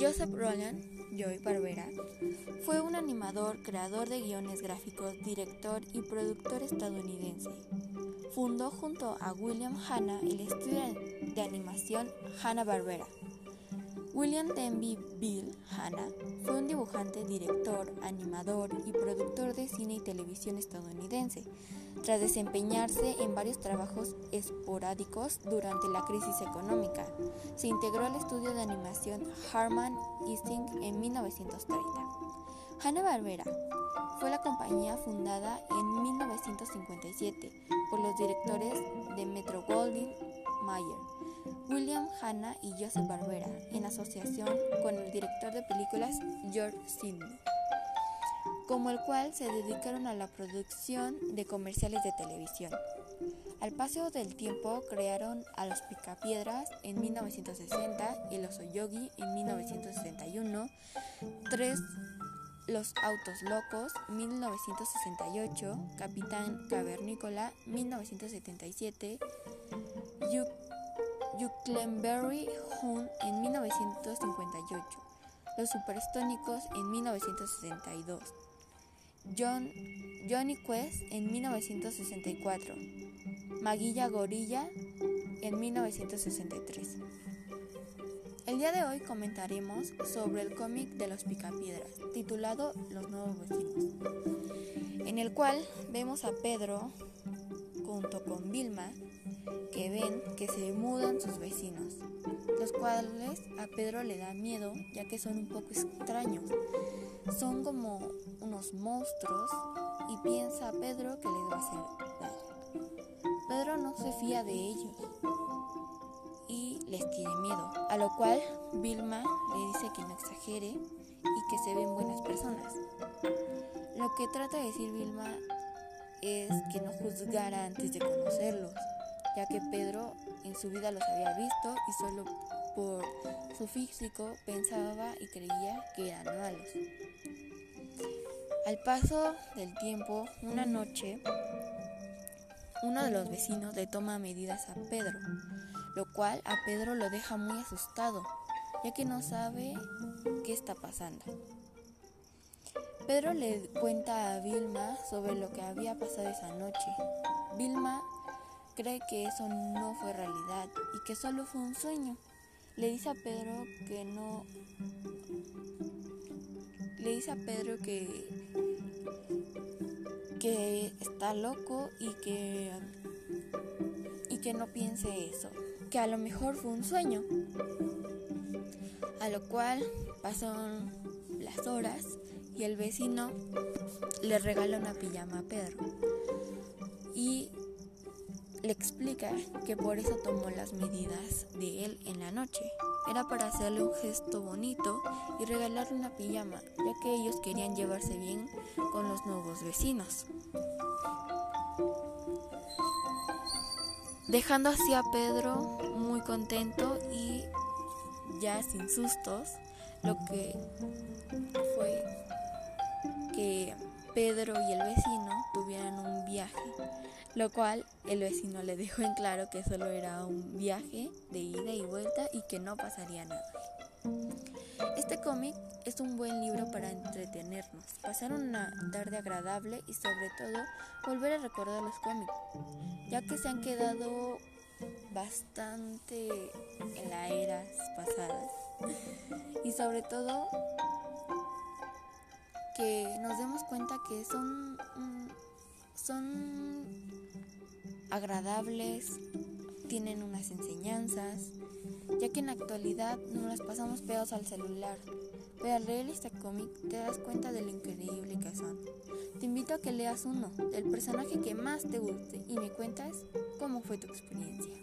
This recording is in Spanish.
Joseph Roland, Joy Barbera, fue un animador, creador de guiones gráficos, director y productor estadounidense. Fundó junto a William Hanna el estudio de animación Hanna-Barbera. William Denby Bill Hanna fue un dibujante, director, animador y productor de cine y televisión estadounidense. Tras desempeñarse en varios trabajos esporádicos durante la crisis económica, se integró al estudio de animación Harman Ising en 1930. Hanna-Barbera fue la compañía fundada en 1957 por los directores de Metro Goldwyn Mayer, William Hanna y Joseph Barbera, en asociación con el director de películas George Sidney como el cual se dedicaron a la producción de comerciales de televisión. Al paso del tiempo crearon a los Picapiedras en 1960 y los Oyogi en 1961, tres Los Autos Locos 1968, Capitán Cavernícola 1977, Yucklenberry Hunt en 1958, Los Superstónicos en 1962. John, Johnny Quest en 1964, Maguilla Gorilla en 1963. El día de hoy comentaremos sobre el cómic de los Picapiedras, titulado Los Nuevos Vecinos, en el cual vemos a Pedro junto con Vilma que ven que se mudan sus vecinos, los cuales a Pedro le da miedo ya que son un poco extraños. Son como unos monstruos y piensa Pedro que les va a hacer daño. Pedro no se fía de ellos les tiene miedo, a lo cual Vilma le dice que no exagere y que se ven buenas personas. Lo que trata de decir Vilma es que no juzgara antes de conocerlos, ya que Pedro en su vida los había visto y solo por su físico pensaba y creía que eran malos. Al paso del tiempo, una noche, uno de los vecinos le toma medidas a Pedro, lo cual a Pedro lo deja muy asustado, ya que no sabe qué está pasando. Pedro le cuenta a Vilma sobre lo que había pasado esa noche. Vilma cree que eso no fue realidad y que solo fue un sueño. Le dice a Pedro que no le dice a Pedro que que está loco y que y que no piense eso, que a lo mejor fue un sueño. A lo cual pasaron las horas y el vecino le regala una pijama a Pedro y le explica que por eso tomó las medidas de él en la noche. Era para hacerle un gesto bonito y regalarle una pijama, ya que ellos querían llevarse bien con los nuevos vecinos. Dejando así a Pedro muy contento y ya sin sustos, lo que fue que Pedro y el vecino tuvieran un viaje, lo cual el vecino le dejó en claro que solo era un viaje de ida y vuelta y que no pasaría nada. Este cómic es un buen libro para entretenernos, pasar una tarde agradable y sobre todo volver a recordar los cómics, ya que se han quedado bastante en las eras pasadas y sobre todo que nos demos cuenta que son, mm, son agradables, tienen unas enseñanzas, ya que en la actualidad nos las pasamos pegados al celular. Pero al leer este cómic te das cuenta de lo increíble que son. Te invito a que leas uno, del personaje que más te guste, y me cuentas cómo fue tu experiencia.